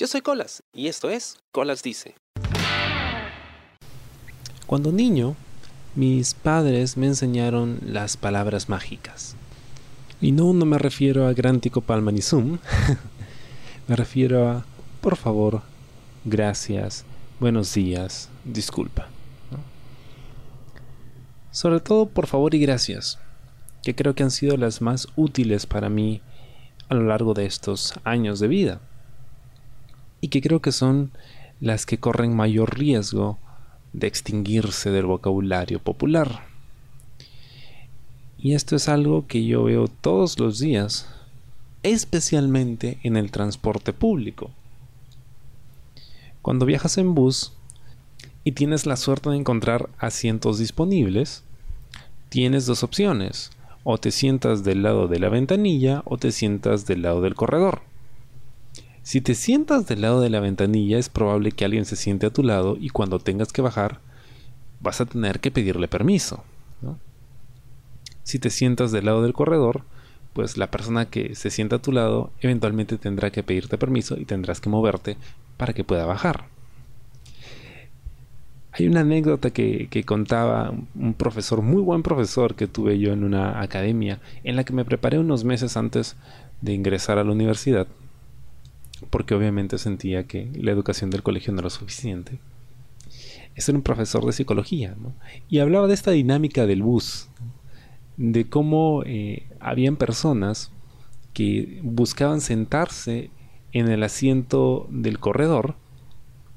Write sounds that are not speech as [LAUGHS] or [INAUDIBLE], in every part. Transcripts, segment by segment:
Yo soy Colas y esto es Colas Dice. Cuando niño, mis padres me enseñaron las palabras mágicas. Y no, no me refiero a Grántico Palmanizum, [LAUGHS] me refiero a por favor, gracias, buenos días, disculpa. Sobre todo por favor y gracias, que creo que han sido las más útiles para mí a lo largo de estos años de vida. Y que creo que son las que corren mayor riesgo de extinguirse del vocabulario popular. Y esto es algo que yo veo todos los días, especialmente en el transporte público. Cuando viajas en bus y tienes la suerte de encontrar asientos disponibles, tienes dos opciones. O te sientas del lado de la ventanilla o te sientas del lado del corredor. Si te sientas del lado de la ventanilla es probable que alguien se siente a tu lado y cuando tengas que bajar vas a tener que pedirle permiso. Si te sientas del lado del corredor, pues la persona que se sienta a tu lado eventualmente tendrá que pedirte permiso y tendrás que moverte para que pueda bajar. Hay una anécdota que, que, contaba un profesor, muy buen profesor que tuve yo en una academia, en la que me preparé unos meses antes de ingresar a la universidad porque obviamente sentía que la educación del colegio no era suficiente. Este era un profesor de psicología, Y hablaba de esta dinámica del bus, de cómo eh, habían personas que buscaban sentarse en el asiento del corredor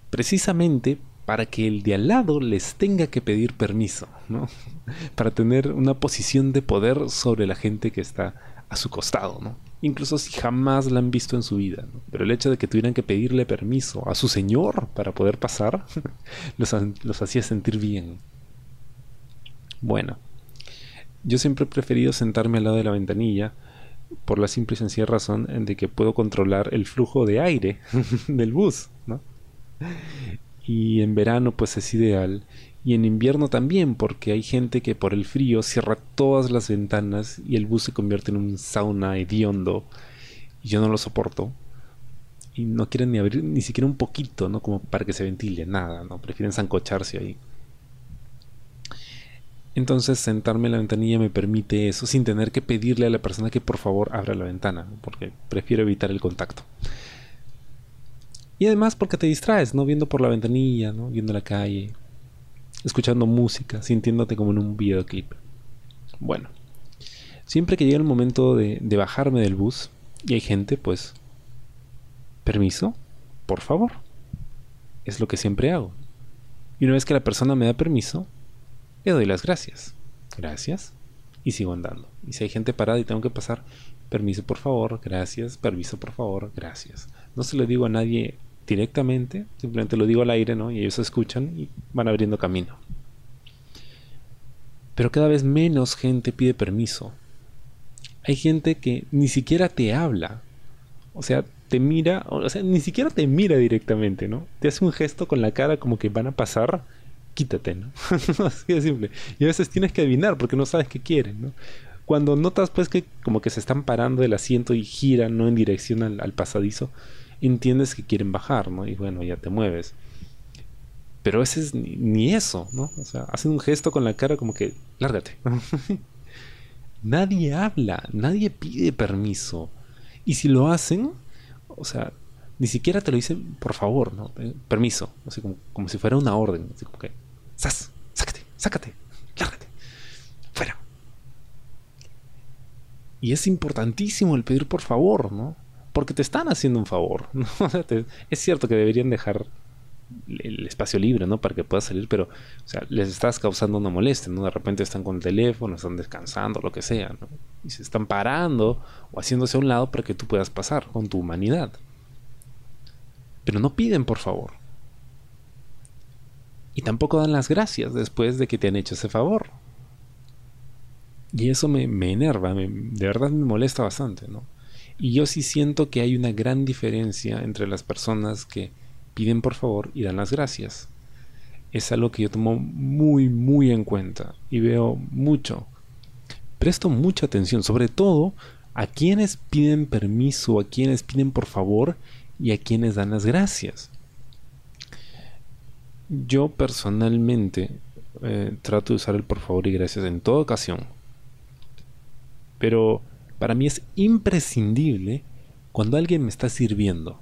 precisamente para que el de al lado les tenga que pedir permiso, ¿no? [LAUGHS] para tener una posición de poder sobre la gente que está a su costado, ¿no? Incluso si jamás la han visto en su vida. Pero el hecho de que tuvieran que pedirle permiso a su señor para poder pasar, [LAUGHS] los, hacía sentir bien. Bueno, yo siempre he preferido sentarme al lado de la ventanilla por la simple y sencilla razón de que puedo controlar el flujo de aire [LAUGHS] del bus, ¿no? Y en verano pues es ideal y en invierno también, porque hay gente que por el frío cierra todas las ventanas y el bus se convierte en un sauna hediondo. Y yo no lo soporto. Y no quieren ni abrir ni siquiera un poquito, ¿no? Como para que se ventile, nada, ¿no? Prefieren zancocharse ahí. Entonces sentarme en la ventanilla me permite eso sin tener que pedirle a la persona que por favor abra la ventana, porque prefiero evitar el contacto. Y además porque te distraes, ¿no? Viendo por la ventanilla, ¿no? Viendo la calle, escuchando música, sintiéndote como en un videoclip. Bueno, siempre que llega el momento de, bajarme del bus y hay gente, pues, permiso, por favor. Es lo que siempre hago. Y una vez que la persona me da permiso, le doy las gracias. Gracias. Y sigo andando. Y si hay gente parada y tengo que pasar, permiso por favor, gracias, permiso por favor, gracias. No se lo digo a nadie directamente, simplemente lo digo al aire, ¿no? Y ellos escuchan y van abriendo camino. Pero cada vez menos gente pide permiso. Hay gente que ni siquiera te habla. O sea, te mira, o sea, ni siquiera te mira directamente, ¿no? Te hace un gesto con la cara como que van a pasar, quítate, ¿no? [LAUGHS] Así de simple. Y a veces tienes que adivinar porque no sabes qué quieren, ¿no? Cuando notas pues que como que se están parando del asiento y giran, ¿no? En dirección al pasadizo, entiendes que quieren bajar, ¿no? Y bueno, ya te mueves. Pero ese es ni, eso, ¿no? O sea, hacen un gesto con la cara como que, lárgate. [LAUGHS] nadie habla, nadie pide permiso. Y si lo hacen, o sea, ni siquiera te lo dicen por favor, ¿no? Eh, permiso, así como, como si fuera una orden, así como que, ¡Sas! ¡Sácate! ¡Sácate! ¡Lárgate! ¡Fuera! Y es importantísimo el pedir por favor, ¿no? Porque te están haciendo un favor. [LAUGHS] es cierto que deberían dejar el espacio libre, ¿no? Para que puedas salir, pero, o sea, les estás causando una molestia, ¿no? De repente están con el teléfono, están descansando, lo que sea, ¿no? Y se están parando o haciéndose a un lado para que tú puedas pasar con tu humanidad. Pero no piden, por favor. Y tampoco dan las gracias después de que te han hecho ese favor. Y eso me, enerva, de verdad me molesta bastante, ¿no? Y yo sí siento que hay una gran diferencia entre las personas que piden por favor y dan las gracias. Es algo que yo tomo muy, muy en cuenta y veo mucho. Presto mucha atención, sobre todo a quienes piden permiso, a quienes piden por favor y a quienes dan las gracias. Yo personalmente eh, trato de usar el por favor y gracias en toda ocasión. Pero para mí es imprescindible cuando alguien me está sirviendo.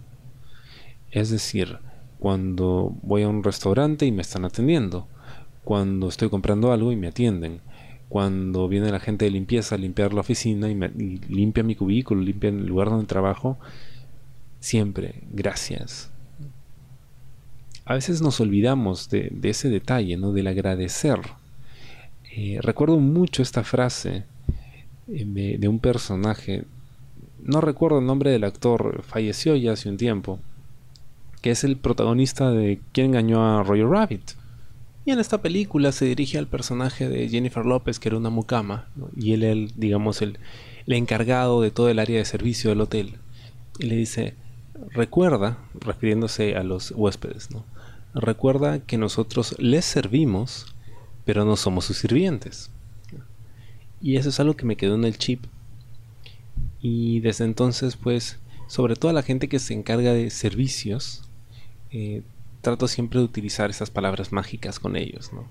Es decir, cuando voy a un restaurante y me están atendiendo. Cuando estoy comprando algo y me atienden. Cuando viene la gente de limpieza a limpiar la oficina y, limpia mi cubículo, limpia el lugar donde trabajo. Siempre, gracias a veces nos olvidamos de, ese detalle, ¿no? Del agradecer. Eh, recuerdo mucho esta frase de, un personaje, no recuerdo el nombre del actor, falleció ya hace un tiempo, que es el protagonista de ¿Quién engañó a Roger Rabbit? Y en esta película se dirige al personaje de Jennifer López, que era una mucama, y él, él digamos, el, el encargado de todo el área de servicio del hotel. Y le dice, recuerda, refiriéndose a los huéspedes, ¿no? recuerda que nosotros les servimos, pero no somos sus sirvientes. Y eso es algo que me quedó en el chip. Y desde entonces, pues, sobre todo a la gente que se encarga de servicios, eh, trato siempre de utilizar esas palabras mágicas con ellos, ¿no?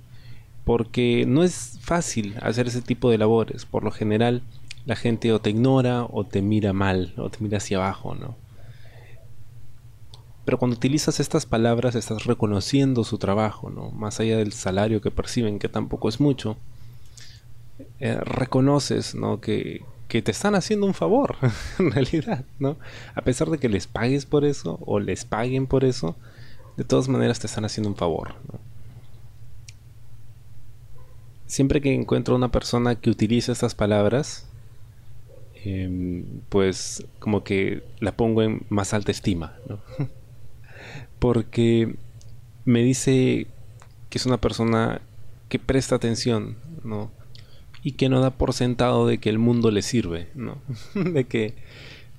Porque no es fácil hacer ese tipo de labores. Por lo general, la gente o te ignora o te mira mal o te mira hacia abajo, ¿no? Pero cuando utilizas estas palabras estás reconociendo su trabajo, ¿no? Más allá del salario que perciben, que tampoco es mucho, eh, reconoces, ¿no? Que, que te están haciendo un favor, [LAUGHS] en realidad, ¿no? A pesar de que les pagues por eso o les paguen por eso, de todas maneras te están haciendo un favor, Siempre que encuentro una persona que utiliza estas palabras, em, pues como que la pongo en más alta estima, ¿no? [LAUGHS] porque me dice que es una persona que presta atención, ¿no? Y que no da por sentado de que el mundo le sirve, ¿no? [LAUGHS] de que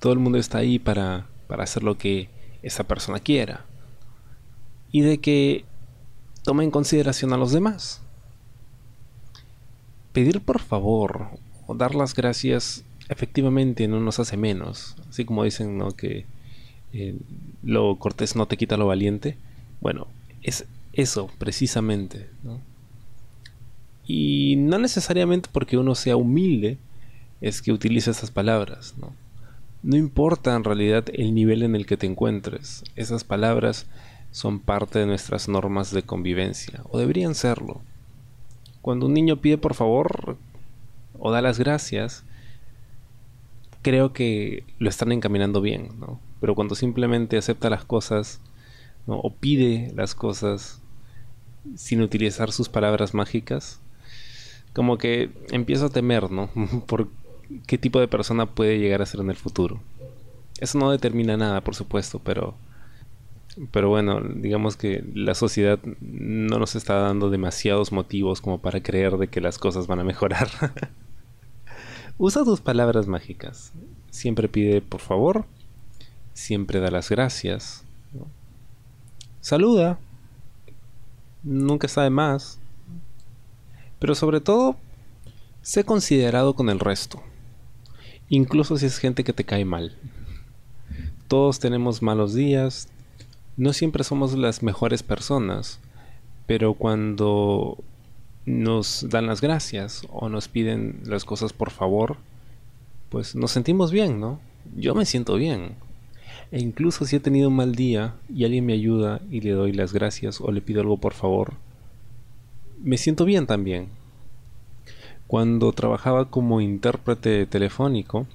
todo el mundo está ahí para, para hacer lo que esa persona quiera. Y de que toma en consideración a los demás. Pedir por favor o dar las gracias efectivamente no nos hace menos. Así como dicen, ¿no? Que eh, lo cortés no te quita lo valiente. Bueno, es eso precisamente. Y no necesariamente porque uno sea humilde es que utilice esas palabras. ¿no? no importa en realidad el nivel en el que te encuentres. Esas palabras son parte de nuestras normas de convivencia, o deberían serlo. Cuando un niño pide por favor o da las gracias, creo que lo están encaminando bien, ¿no? Pero cuando simplemente acepta las cosas o pide las cosas sin utilizar sus palabras mágicas, como que empiezo a temer, ¿no? [LAUGHS] Por qué tipo de persona puede llegar a ser en el futuro. Eso no determina nada, por supuesto, pero pero bueno, digamos que la sociedad no nos está dando demasiados motivos como para creer de que las cosas van a mejorar. [LAUGHS] Usa tus palabras mágicas. Siempre pide por favor. Siempre da las gracias. Saluda. Nunca de más. Pero sobre todo, sé considerado con el resto. Incluso si es gente que te cae mal. Todos tenemos malos días. No siempre somos las mejores personas. Pero cuando nos dan las gracias o nos piden las cosas por favor, pues nos sentimos bien, ¿no? Yo me siento bien. E incluso si he tenido un mal día y alguien me ayuda y le doy las gracias o le pido algo por favor, me siento bien también. Cuando trabajaba como intérprete telefónico,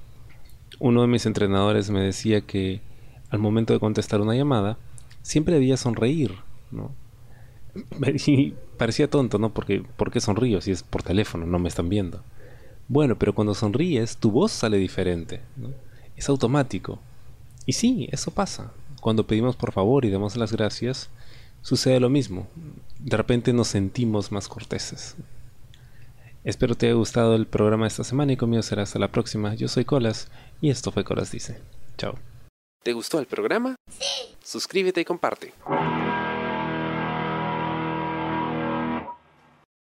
uno de mis entrenadores me decía que al momento de contestar una llamada, siempre debía sonreír, ¿no? [LAUGHS] Y parecía tonto, ¿no? Porque, ¿Por qué sonrío si es por teléfono, no me están viendo? Bueno, pero cuando sonríes, tu voz sale diferente. Es automático. Y sí, eso pasa. Cuando pedimos por favor y damos las gracias, sucede lo mismo. De repente nos sentimos más corteses. Espero te haya gustado el programa de esta semana y conmigo será hasta la próxima. Yo soy Colas y esto fue Colas Dice. Chao. ¿Te gustó el programa? Sí. Suscríbete y comparte.